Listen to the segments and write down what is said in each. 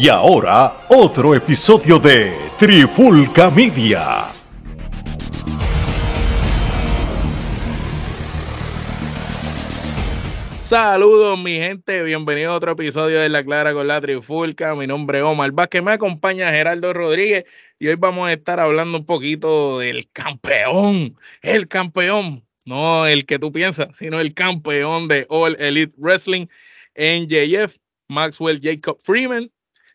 Y ahora, otro episodio de Trifulca Media. Saludos mi gente, bienvenido a otro episodio de La Clara con la Trifulca. Mi nombre es Omar Vázquez, me acompaña Gerardo Rodríguez. Y hoy vamos a estar hablando un poquito del campeón, el campeón, no el que tú piensas, sino el campeón de All Elite Wrestling, NJF, Maxwell Jacob Freeman,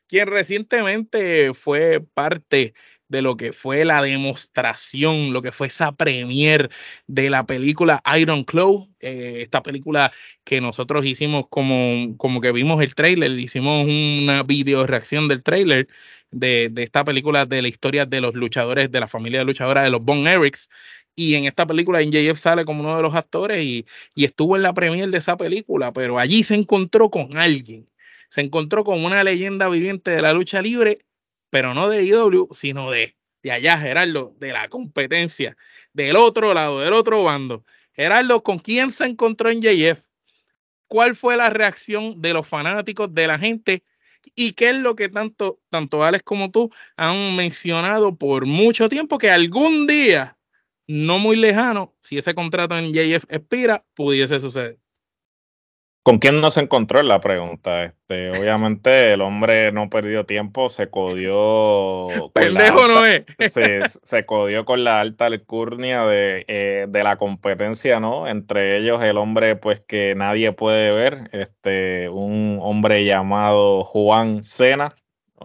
quien recientemente fue parte de lo que fue la demostración, lo que fue esa premier de la película Iron Claw, eh, esta película que nosotros hicimos como, como que vimos el trailer, hicimos una video reacción del trailer de, de, esta película de la historia de los luchadores, de la familia de luchadores de los Von Erics. Y en esta película NJF sale como uno de los actores y, y estuvo en la premier de esa película, pero allí se encontró con alguien, se encontró con una leyenda viviente de la lucha libre pero no de IW, sino de, de allá, Gerardo, de la competencia, del otro lado, del otro bando. Gerardo, ¿con quién se encontró en JF? ¿Cuál fue la reacción de los fanáticos, de la gente? ¿Y qué es lo que tanto, tanto Alex como tú han mencionado por mucho tiempo que algún día, no muy lejano, si ese contrato en JF expira, pudiese suceder? ¿Con quién no se encontró en la pregunta? Este, obviamente el hombre no perdió tiempo, se codió. Pendejo no es. Se, se, codió con la alta alcurnia de, eh, de, la competencia, ¿no? Entre ellos el hombre, pues que nadie puede ver, este, un hombre llamado Juan Cena,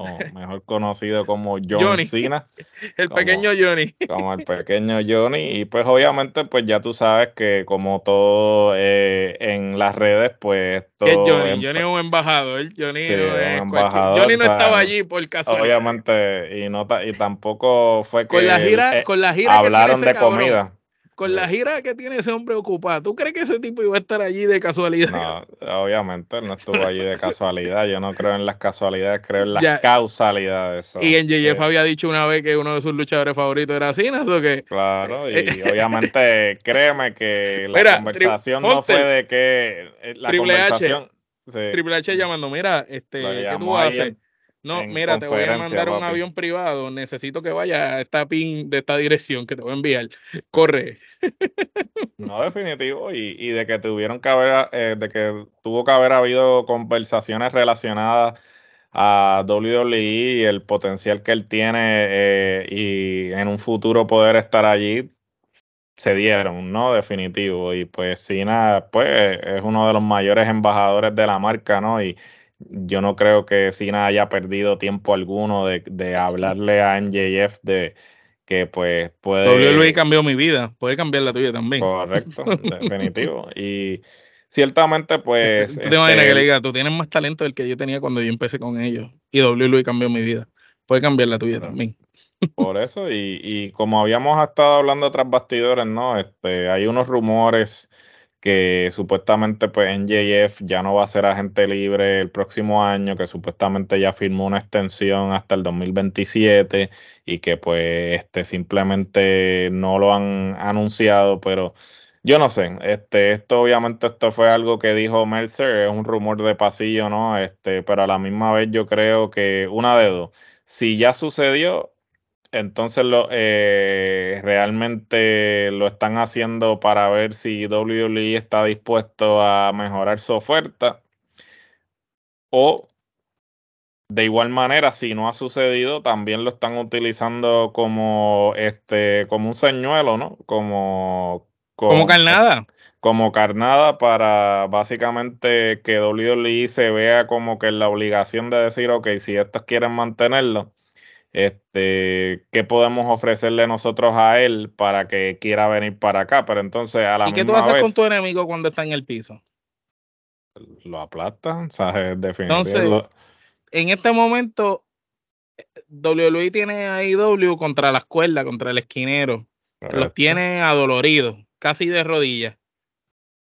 o mejor conocido como John Johnny. Cena. El como, pequeño Johnny. Como el pequeño Johnny. Y pues obviamente, pues ya tú sabes que como todo eh, en las redes, pues todo... ¿Qué es Johnny? Johnny es un embajador. Johnny, Sí, no, un es embajador, Johnny no o sea, estaba allí por casualidad. Obviamente, y, no y tampoco fue que Con la gira, eh, con la gira hablaron de cabrón, comida. Con la gira que tiene ese hombre ocupado, ¿tú crees que ese tipo iba a estar allí de casualidad? No, obviamente no estuvo allí de casualidad. Yo no creo en las casualidades, creo en las Ya. causalidades. Y en JF había dicho una vez que uno de sus luchadores favoritos era Cena, ¿o qué? Claro, y obviamente créeme que la Mira, conversación no fue de que eh, la Triple H, conversación sí, Triple H llamando, mira, este, ¿qué tú haces? No, mira, te voy a mandar un avión privado, necesito que vaya a esta pin de esta dirección que te voy a enviar. Corre. No, definitivo, y, y de que tuvieron que haber, eh, de que tuvo que haber habido conversaciones relacionadas a WWE y el potencial que él tiene eh, y en un futuro poder estar allí, se dieron, ¿no? Definitivo. Y pues Cena, pues es uno de los mayores embajadores de la marca, ¿no? Y yo no creo que Cena haya perdido tiempo alguno de, de hablarle a MJF de que pues puede... WWE cambió mi vida, puede cambiar la tuya también. Correcto, definitivo. Y ciertamente, pues. ¿Tú te imaginas este, que le diga, tú tienes más talento del que yo tenía cuando yo empecé con ellos? Y WWE cambió mi vida. Puede cambiar la tuya también. Por eso, y, y como habíamos estado hablando tras bastidores, ¿no? Este, hay unos rumores que supuestamente, pues, NJF ya no va a ser agente libre el próximo año, que supuestamente ya firmó una extensión hasta el 2027 y que, pues, este, simplemente no lo han anunciado, pero. Yo no sé, este, esto obviamente esto fue algo que dijo Mercer, es un rumor de pasillo, ¿no? Este, pero a la misma vez yo creo que una de dos, si ya sucedió, entonces lo eh, realmente lo están haciendo para ver si WWE está dispuesto a mejorar su oferta o de igual manera, si no ha sucedido, también lo están utilizando como este, como un señuelo, ¿no? Como Como carnada. como carnada para básicamente que WWE se vea como que la obligación de decir, ok, si estos quieren mantenerlo, este, ¿qué podemos ofrecerle nosotros a él para que quiera venir para acá? Pero entonces a la ¿Y qué tú haces vez con tu enemigo cuando está en el piso? lo aplastan, o sea, es definitivo. Entonces, En este momento, WWE tiene a IW contra las cuerdas, contra el esquinero. Los tiene adoloridos, casi de rodillas.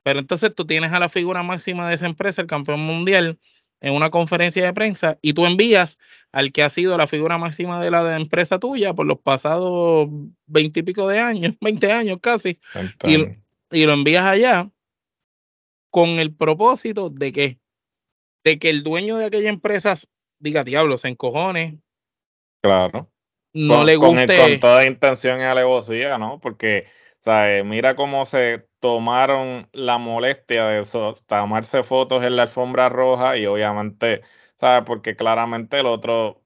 Pero entonces tú tienes a la figura máxima de esa empresa, el campeón mundial, en una conferencia de prensa y tú envías al que ha sido la figura máxima de la empresa tuya por los pasados veintipico de años, 20 años casi, Entonces, y lo envías allá con el propósito de que de que el dueño de aquella empresa diga, diablo, se encojone. Claro. No con, le con, guste. con toda intención y alevosía, ¿no? Porque, ¿sabes? Mira cómo se tomaron la molestia de eso, tomarse fotos en la alfombra roja y obviamente, ¿sabes? Porque claramente el otro,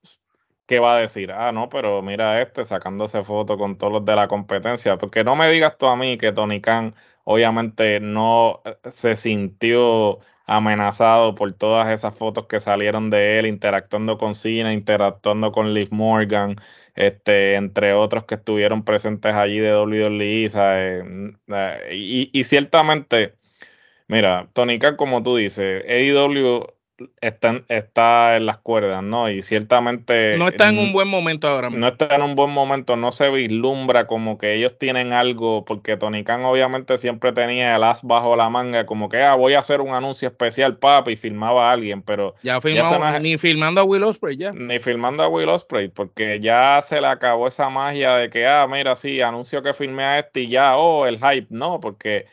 ¿qué va a decir? Ah, no, pero mira este sacándose fotos con todos los de la competencia. Porque no me digas tú a mí que Tony Khan obviamente no eh, se sintió amenazado por todas esas fotos que salieron de él interactuando con Cena, interactuando con Liv Morgan, este, entre otros que estuvieron presentes allí de WWE, ¿sabes? Eh, y, y, ciertamente, mira, Tony Khan, como tú dices, AEW está, está en las cuerdas, ¿no? Y ciertamente... No está en un buen momento ahora mismo. No está en un buen momento, no se vislumbra como que ellos tienen algo, porque Tony Khan obviamente siempre tenía el as bajo la manga, como que, ah, voy a hacer un anuncio especial, papi, y filmaba a alguien, pero... Ya, filmado, es, ni filmando a Will Ospreay ya. Ni filmando a Will Ospreay, porque ya se le acabó esa magia de que, ah, mira, sí, anuncio que filmé a este y ya, oh, el hype, no, porque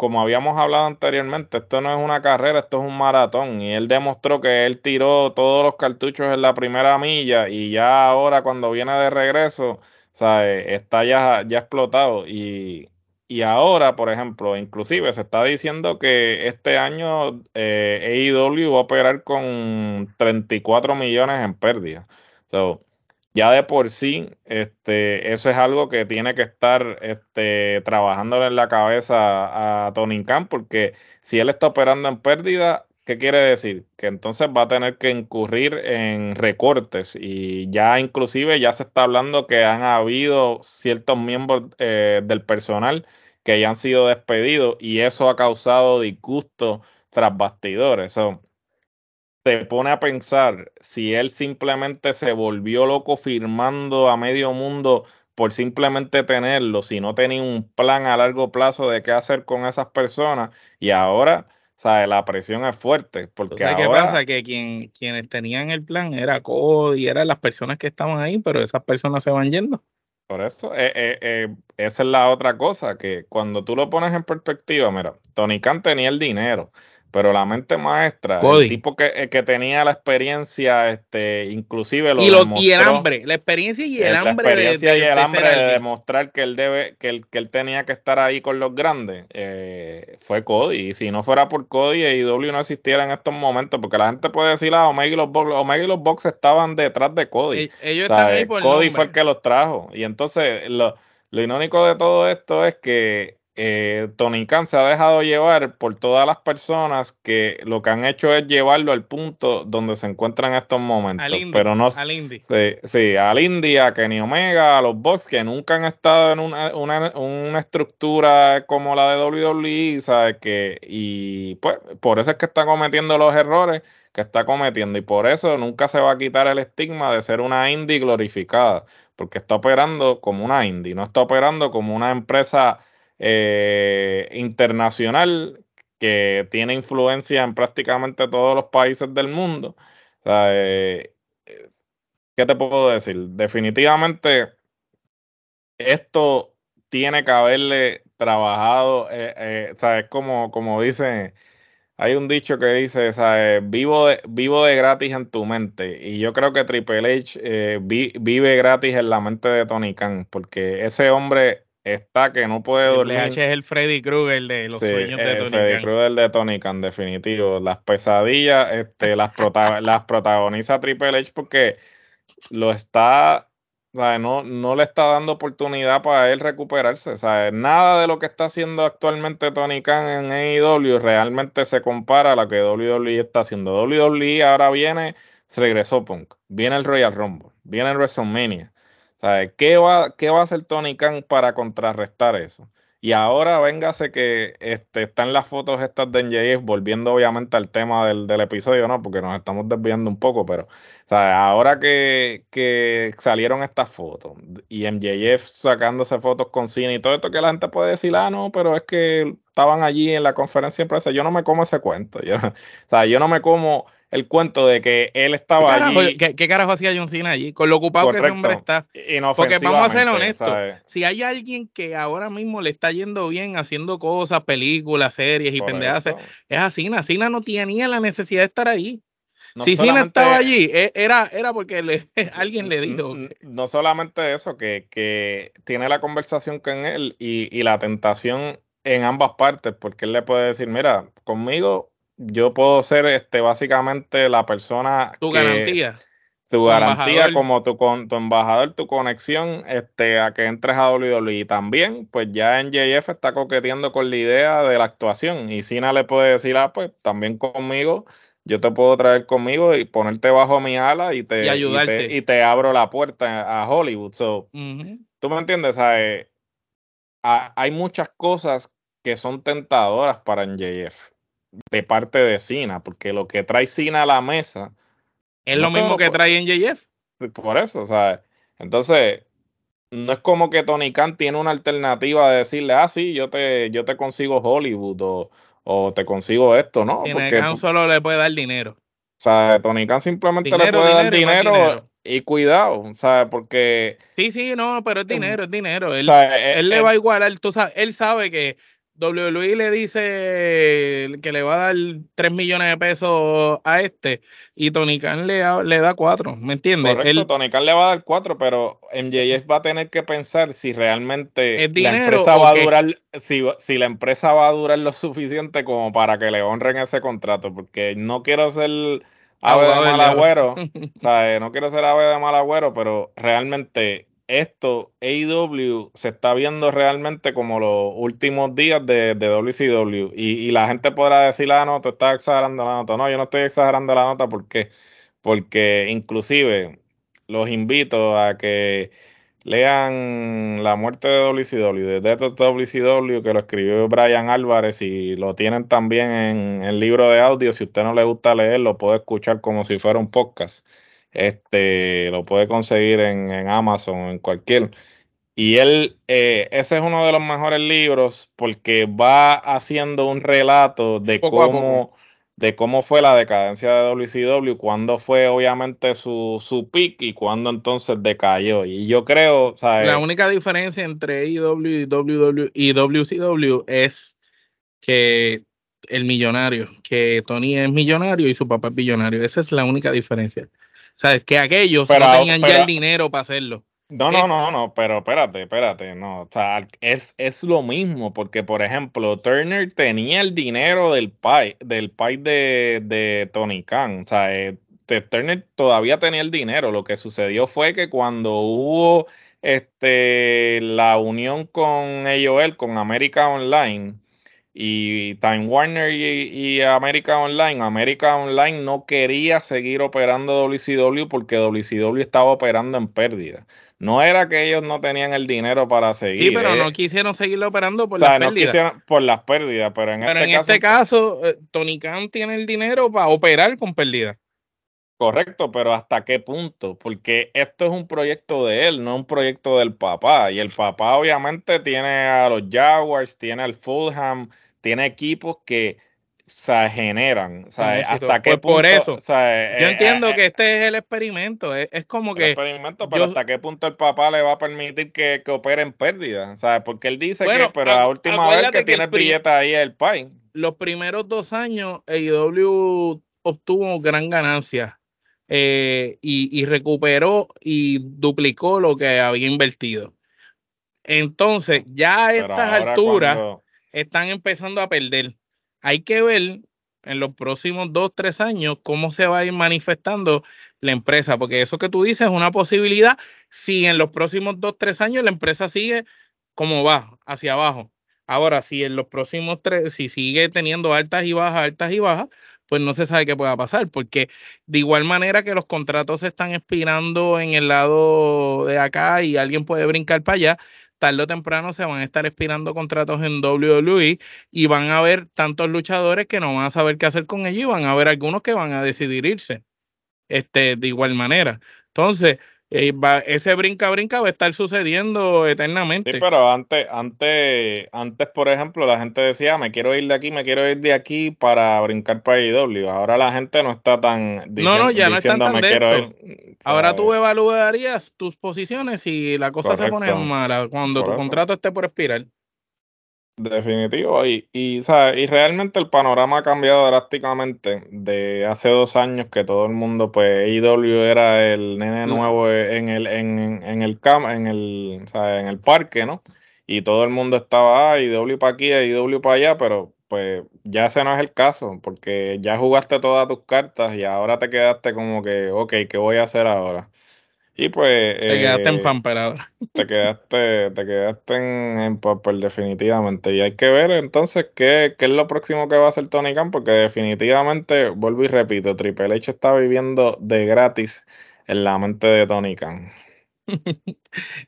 como habíamos hablado anteriormente, esto no es una carrera, esto es un maratón. Y él demostró que él tiró todos los cartuchos en la primera milla y ya ahora cuando viene de regreso, está ya, ya explotado. Y, y ahora, por ejemplo, inclusive se está diciendo que este año eh, AEW va a operar con 34 millones en pérdidas. Ya de por sí, este, eso es algo que tiene que estar este, trabajándole en la cabeza a Tony Khan, porque si él está operando en pérdida, ¿qué quiere decir? Que entonces va a tener que incurrir en recortes y ya inclusive ya se está hablando que han habido ciertos miembros eh, del personal que ya han sido despedidos y eso ha causado disgusto tras bastidores. Te pone a pensar si él simplemente se volvió loco firmando a medio mundo por simplemente tenerlo, si no tenía un plan a largo plazo de qué hacer con esas personas y ahora, ¿sabes? La presión es fuerte. Porque ¿Sabes ahora, qué pasa? Que quien, quienes tenían el plan era Cody, eran las personas que estaban ahí, pero esas personas se van yendo. Por eso, eh, eh, eh, esa es la otra cosa, que cuando tú lo pones en perspectiva, mira, Tony Khan tenía el dinero, pero la mente maestra, Cody. el tipo que, que, tenía la experiencia, este, inclusive lo, y, lo demostró, y el hambre, la experiencia y el la hambre experiencia de, y el de hambre de demostrar que él debe, que él, que él tenía que estar ahí con los grandes, eh, fue Cody. Y si no fuera por Cody, AEW no existiera en estos momentos, porque la gente puede decir, ah, Omega y los Bucks, Omega y los Bucks estaban detrás de Cody. E- Ellos están ahí por Cody nombre. fue el que los trajo. Y entonces, lo, lo irónico de todo esto es que eh, Tony Khan se ha dejado llevar por todas las personas que lo que han hecho es llevarlo al punto donde se encuentra en estos momentos. Al pero no al Indy. Sí, sí, al Indy, a Kenny Omega, a los Bucks que nunca han estado en una, una, una estructura como la de WWE, ¿sabes? Que, y pues por eso es que está cometiendo los errores que está cometiendo y por eso nunca se va a quitar el estigma de ser una indie glorificada, porque está operando como una indie, no está operando como una empresa eh, internacional que tiene influencia en prácticamente todos los países del mundo. O sea, eh, ¿Qué te puedo decir? Definitivamente esto tiene que haberle trabajado, eh, eh, ¿sabes? Como, como dice, hay un dicho que dice. Vivo de, vivo de gratis en tu mente. Y yo creo que Triple H eh, vi, vive gratis en la mente de Tony Khan, porque ese hombre está que no puede dormir. H es el Freddy Krueger de los Sí, sueños de Tony Freddy Khan. Krueger de Tony Khan, definitivo. Las pesadillas este, las, prota las protagoniza Triple H porque lo está, o sea, no, no le está dando oportunidad para él recuperarse. O sea, nada de lo que está haciendo actualmente Tony Khan en AEW realmente se compara a lo que WWE está haciendo. WWE ahora viene, se regresó Punk, viene el Royal Rumble, viene el WrestleMania. Sea, ¿qué, va, ¿Qué va a hacer Tony Khan para contrarrestar eso? Y ahora véngase que este, están las fotos estas de NJF, volviendo obviamente al tema del, del, episodio, ¿no? Porque nos estamos desviando un poco, pero sea, ahora que, que, salieron estas fotos y MJF sacándose fotos con cine y todo esto que la gente puede decir, ah, no, pero es que estaban allí en la conferencia de prensa, yo no me como ese cuento. Yo, sea, yo no me como el cuento de que él estaba ¿Qué carajo, allí. ¿qué, ¿qué, carajo hacía John Cena allí? Con lo ocupado Correcto. que ese hombre está. Porque vamos a ser honestos, ¿sabes? si hay alguien que ahora mismo le está yendo bien haciendo cosas, películas, series y eso. es a Cena. Cena no tenía la necesidad de estar ahí. si Cena estaba allí, e, era, era porque le, alguien le dijo. No solamente eso, que, que tiene la conversación con él y, y la tentación en ambas partes, porque él le puede decir, mira, conmigo yo puedo ser este básicamente la persona tu garantía tu garantía como tu, con, tu embajador, tu conexión este, a que entres a WWE. Y también, pues ya en JF está coqueteando con la idea de la actuación. Y Cena le puede decir, ah, pues también conmigo, yo te puedo traer conmigo y ponerte bajo mi ala y te, y, te, abro la puerta a Hollywood. So, ¿Tú me entiendes? hay muchas cosas que son tentadoras para NJF de parte de Cena, porque lo que trae Cena a la mesa es lo mismo que trae en JF. Por eso, o sea, entonces no es como que Tony Khan tiene una alternativa de decirle, ah, sí, yo te, yo te consigo Hollywood o, te consigo esto, ¿no? Tony Khan solo le puede dar dinero. O sea, Tony Khan simplemente le puede dar dinero, y, cuidado, o sea, porque... Sí, sí, no, pero es dinero, es dinero. Él, él le va a igualar, tú sabes, él sabe que WWE le dice que le va a dar 3 millones de pesos a este y Tony Khan le, le da 4, ¿me entiendes? Correcto, Tony Khan le va a dar 4, pero MJF va a tener que pensar si realmente la empresa va a durar, si, si la empresa va a durar lo suficiente como para que le honren ese contrato, porque no quiero ser ave de mal agüero, o sea, no quiero ser ave de mal agüero, pero realmente esto, AEW, se está viendo realmente como los últimos días de, WCW. Y, la gente podrá decir, ah, no, tú estás exagerando la nota. No, yo no estoy exagerando la nota porque, porque inclusive los invito a que lean La muerte de WCW, de Death of WCW, que lo escribió Brian Álvarez y lo tienen también en el libro de audio. Si usted no le gusta leer, lo puede escuchar como si fuera un podcast. Este, lo puede conseguir en, en Amazon, en cualquier. Y él, eh, ese es uno de los mejores libros porque va haciendo un relato de cómo, de cómo fue la decadencia de WCW, cuándo fue obviamente su, su peak y cuándo entonces decayó. Y yo creo, La única diferencia entre AEW y, WW, y WCW es que el millonario, que Tony es millonario y su papá es billonario. Esa es la única diferencia. ¿Sabes? Que aquellos no tenían ya el dinero para hacerlo. No, no, no, no, pero espérate, espérate, no, o sea, es, es lo mismo, porque por ejemplo, Turner tenía el dinero del pai, del de, de Tony Khan, o sea, eh, Turner todavía tenía el dinero, lo que sucedió fue que cuando hubo este, la unión con AOL, con América Online, y Time Warner y, América Online, América Online no quería seguir operando WCW porque WCW estaba operando en pérdida. No era que ellos no tenían el dinero para seguir. Sí, pero no eh. quisieron seguirlo operando por las pérdidas. por las pérdidas, pero en, este, caso, este caso, eh, Tony Khan tiene el dinero para operar con pérdidas. Correcto, pero ¿hasta qué punto? Porque esto es un proyecto de él, no un proyecto del papá. Y el papá obviamente tiene a los Jaguars, tiene al Fulham, tiene equipos que se generan. ¿Hasta qué pues punto? Por eso. yo eh, entiendo eh, que este es el experimento. Es, como que. experimento, pero ¿hasta qué punto el papá le va a permitir que, que opere en pérdida? ¿sabes? Porque él dice que, pero la última vez que, tiene el billete ahí es el PAI. Los primeros dos años, AEW obtuvo gran ganancia eh, y, recuperó y duplicó lo que había invertido. Entonces, ya a estas alturas están empezando a perder. Hay que ver en los próximos dos, tres años cómo se va a ir manifestando la empresa, porque eso que tú dices es una posibilidad si en los próximos dos, tres años la empresa sigue como va, hacia abajo. Ahora, si en los próximos tres, si sigue teniendo altas y bajas, altas y bajas, pues no se sabe qué pueda pasar, porque de igual manera que los contratos se están expirando en el lado de acá y alguien puede brincar para allá, tarde o temprano se van a estar expirando contratos en WWE y van a haber tantos luchadores que no van a saber qué hacer con ellos y van a haber algunos que van a decidir irse este, de igual manera. Entonces, eh, ese brinca brinca va a estar sucediendo eternamente. Sí, pero antes, antes, antes, por ejemplo, la gente decía, me quiero ir de aquí, me quiero ir de aquí para brincar para IW. Ahora la gente no está tan No, no, ya no están tan me Ahora tú evaluarías tus posiciones y la cosa se pone mala cuando tu contrato esté por expirar. Definitivo, y, y, y realmente el panorama ha cambiado drásticamente de hace dos años que todo el mundo, pues IW era el nene nuevo en el, en, en el cam, en el, sea, en el parque, ¿no? Y todo el mundo estaba, ah, IW para aquí, IW para allá, pero pues ya ese no es el caso, porque ya jugaste todas tus cartas y ahora te quedaste como que, ok, ¿qué voy a hacer ahora? Y pues... Te quedaste en eh, Pamper ahora. Te quedaste, te quedaste en, en definitivamente. Y hay que ver entonces qué, qué, es lo próximo que va a hacer Tony Khan, porque definitivamente, vuelvo y repito, Triple H está viviendo de gratis en la mente de Tony Khan.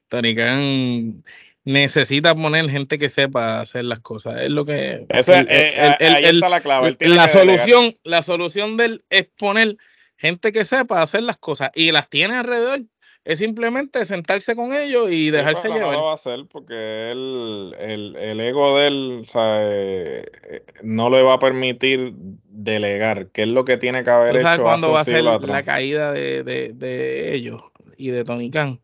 Tony Khan necesita poner gente que sepa hacer las cosas. Es lo que. Eh, ahí está la clave. La solución, la solución de él es poner gente que sepa hacer las cosas y las tiene alrededor. Es simplemente sentarse con ellos y dejarse llevar. No lo va a hacer porque él, el, ego de él eh, no le va a permitir delegar, que es lo que tiene que haber hecho. cuándo va a ser la caída de, de, de ellos y de Tony Khan?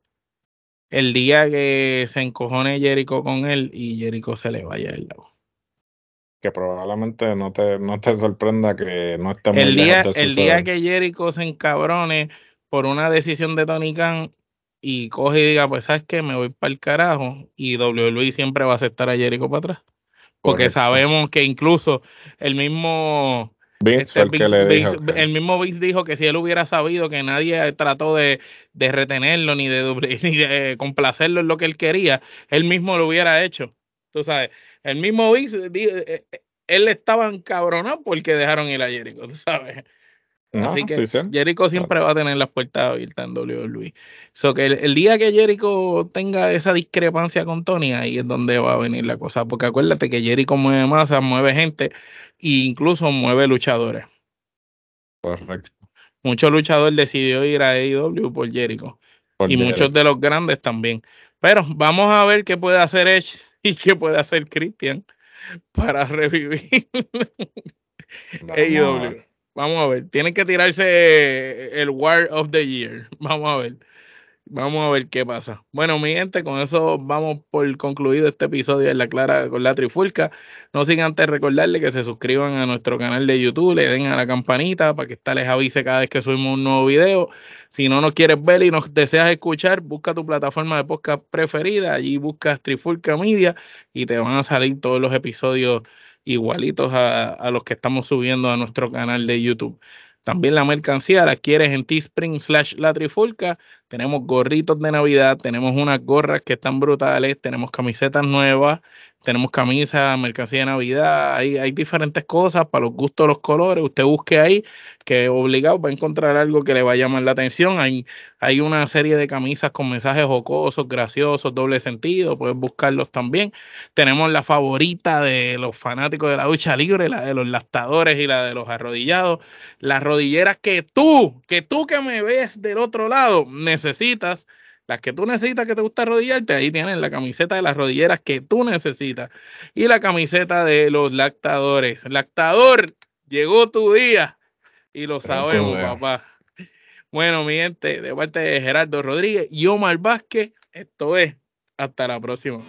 el día que se encojone Jericho con él y Jericho se le vaya del lado. Que probablemente no te, no te sorprenda que no esté muy el día, El día que Jericho se encabrone por una decisión de Tony Khan y coge y diga, pues sabes que me voy para el carajo y WWE siempre va a aceptar a Jericho para atrás. Porque sabemos que incluso el mismo este, el, mismo Vince dijo que si él hubiera sabido que nadie trató de, retenerlo ni de, complacerlo en lo que él quería, él mismo lo hubiera hecho. Tú sabes, el mismo Vince, eh, eh, él estaba encabronado porque dejaron ir a Jericho, tú sabes. Así que Jericho siempre va a tener las puertas abiertas en WWE. So que el, día que Jericho tenga esa discrepancia con Tony, ahí es donde va a venir la cosa. Porque acuérdate que Jericho mueve masa, mueve gente e incluso mueve luchadores. Correcto. Muchos luchadores decidió ir a AEW por Jericho. y muchos de los grandes también. Pero vamos a ver qué puede hacer Edge y qué puede hacer Christian para revivir AEW. Vamos a ver. Tienen que tirarse el War of the Year. Vamos a ver. Vamos a ver qué pasa. Bueno, mi gente, con eso vamos por concluido este episodio de La Clara con la Trifulca. No sin antes recordarle que se suscriban a nuestro canal de YouTube, le den a la campanita para que esta les avise cada vez que subimos un nuevo video. Si no nos quieres ver y nos deseas escuchar, busca tu plataforma de podcast preferida, allí buscas Trifulca Media y te van a salir todos los episodios igualitos a, los que estamos subiendo a nuestro canal de YouTube. También la mercancía la quieres en Teespring slash La Trifulca. Tenemos gorritos de Navidad, tenemos unas gorras que están brutales, tenemos camisetas nuevas, tenemos camisas, mercancía de Navidad, hay, hay diferentes cosas para los gustos, los colores. Usted busque ahí que obligado va a encontrar algo que le va a llamar la atención. Hay, hay una serie de camisas con mensajes jocosos, graciosos, doble sentido, puedes buscarlos también. Tenemos la favorita de los fanáticos de la lucha libre, la de los lactadores y la de los arrodillados. Las rodilleras que tú, que tú que me ves del otro lado, necesitas. Las que tú necesitas que te gusta arrodillarte, ahí tienes la camiseta de las rodilleras que tú necesitas. Y la camiseta de los lactadores. Lactador, llegó tu día y lo sabemos, papá. Bueno, mi gente, de parte de Gerardo Rodríguez y Omar Vázquez, esto es. Hasta la próxima.